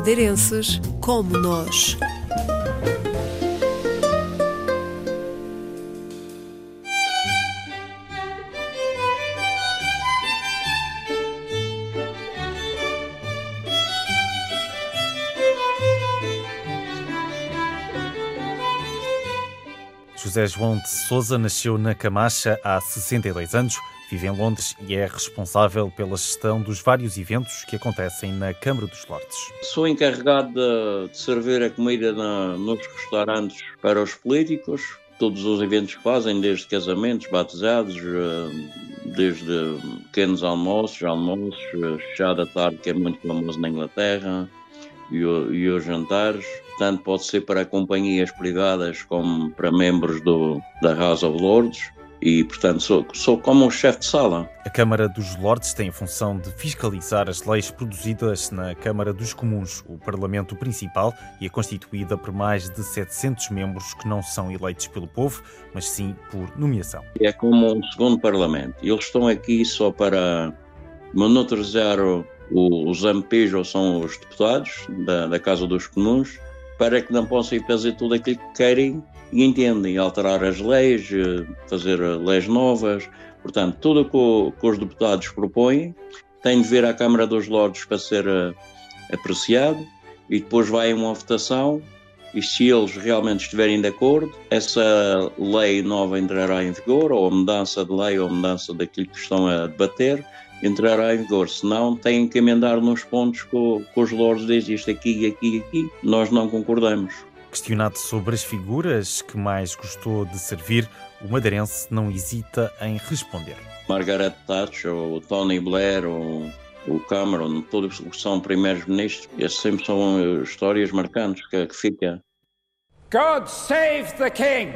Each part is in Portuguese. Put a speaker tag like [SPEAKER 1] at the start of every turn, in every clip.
[SPEAKER 1] madeirenses como nós.
[SPEAKER 2] José João de Souza nasceu na Camacha há 62 anos, vive em Londres e é responsável pela gestão dos vários eventos que acontecem na Câmara dos Lordes.
[SPEAKER 3] Sou encarregado de, servir a comida na, nos restaurantes para os políticos, todos os eventos que fazem, desde casamentos, batizados, eh, desde pequenos almoços, almoços, eh, chá da tarde, que é muito famoso na Inglaterra, e, e os jantares tanto pode ser para companhias privadas como para membros do, da House of Lords e, portanto, sou, sou como um chefe de sala.
[SPEAKER 2] A Câmara dos Lordes tem a função de fiscalizar as leis produzidas na Câmara dos Comuns, o Parlamento Principal, e é constituída por mais de 700 membros que não são eleitos pelo povo, mas sim por nomeação.
[SPEAKER 3] É como um segundo Parlamento. Eles estão aqui só para monitorizar os MPs, ou são os deputados da, da Casa dos Comuns, para que não possam ir fazer tudo aquilo que querem e entendem, alterar as leis, eh, fazer leis novas. Portanto, tudo o que os deputados propõem tem de vir à Câmara dos Lordes para ser eh, apreciado e depois vai uma votação e se eles realmente estiverem de acordo, essa lei nova entrará em vigor, ou a mudança de lei ou a mudança daquilo que estão a debater, entrará em vigor. Senão, têm que emendar nos pontos que, que os lords dizem isto aqui, aqui e aqui. Nós não concordamos.
[SPEAKER 2] Questionado sobre as figuras que mais gostou de servir, o madeirense não hesita em responder.
[SPEAKER 3] Margaret Thatcher, ou Tony Blair, ou o Cameron, todos que são primeiros ministros, essas sempre são histórias marcantes que, que fica. God save the King!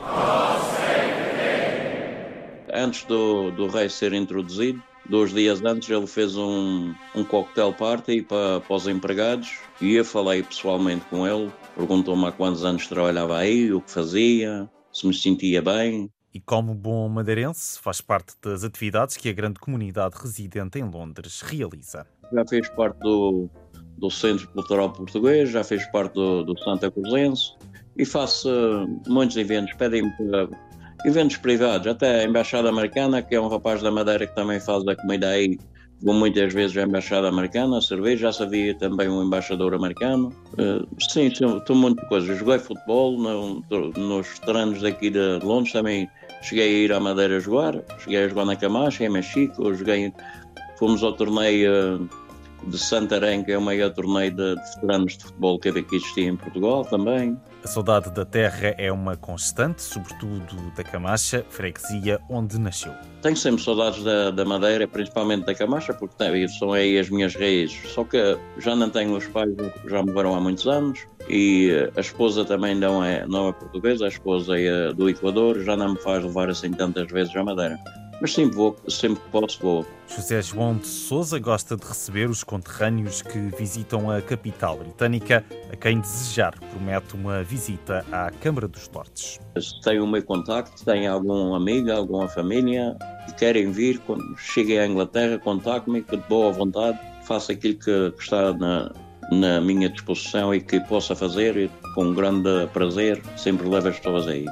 [SPEAKER 3] God save the King! Antes do, do rei ser introduzido, Dois dias antes ele fez um, um cocktail party para, para os empregados e eu falei pessoalmente com ele, perguntou-me há quantos anos trabalhava aí, o que fazia, se me sentia bem.
[SPEAKER 2] E como bom madeirense, faz parte das atividades que a grande comunidade residente em Londres realiza.
[SPEAKER 3] Já fez parte do, do Centro Cultural Português, já fez parte do, do Santa Cruzense e faço uh, muitos eventos. Pedem-me para eventos privados, até a Embaixada Americana, que é um rapaz da Madeira que também faz a comida aí, vou muitas vezes à Embaixada Americana, a cerveja, já sabia também um embaixador americano. Uh, sim, estou muitas coisas. Joguei futebol no, nos treinos daqui de Londres, também cheguei a ir à Madeira jogar, cheguei a jogar na Camacha, em Mexico, joguei, fomos ao torneio de Santarém, que é o maior torneio de, de veteranos de futebol que aqui existia em Portugal também.
[SPEAKER 2] A saudade da terra é uma constante, sobretudo da Camacha, freguesia onde nasceu.
[SPEAKER 3] Tenho sempre saudades da, da Madeira, principalmente da Camacha, porque são aí as minhas raízes. Só que já não tenho os pais, já morreram há muitos anos, e a esposa também não é, não é portuguesa, a esposa é do Equador, já não me faz levar assim tantas vezes à Madeira. Mas sim, vou, sempre posso, vou.
[SPEAKER 2] José João de Souza gosta de receber os conterrâneos que visitam a capital britânica. A quem desejar, promete uma visita à Câmara dos Lordes.
[SPEAKER 3] Se tem o meu contacto, tem algum amigo, alguma família que querem vir, quando cheguem à Inglaterra, contacte-me, que de boa vontade faça aquilo que está na, na minha disposição e que possa fazer, com grande prazer, sempre levo as pessoas aí.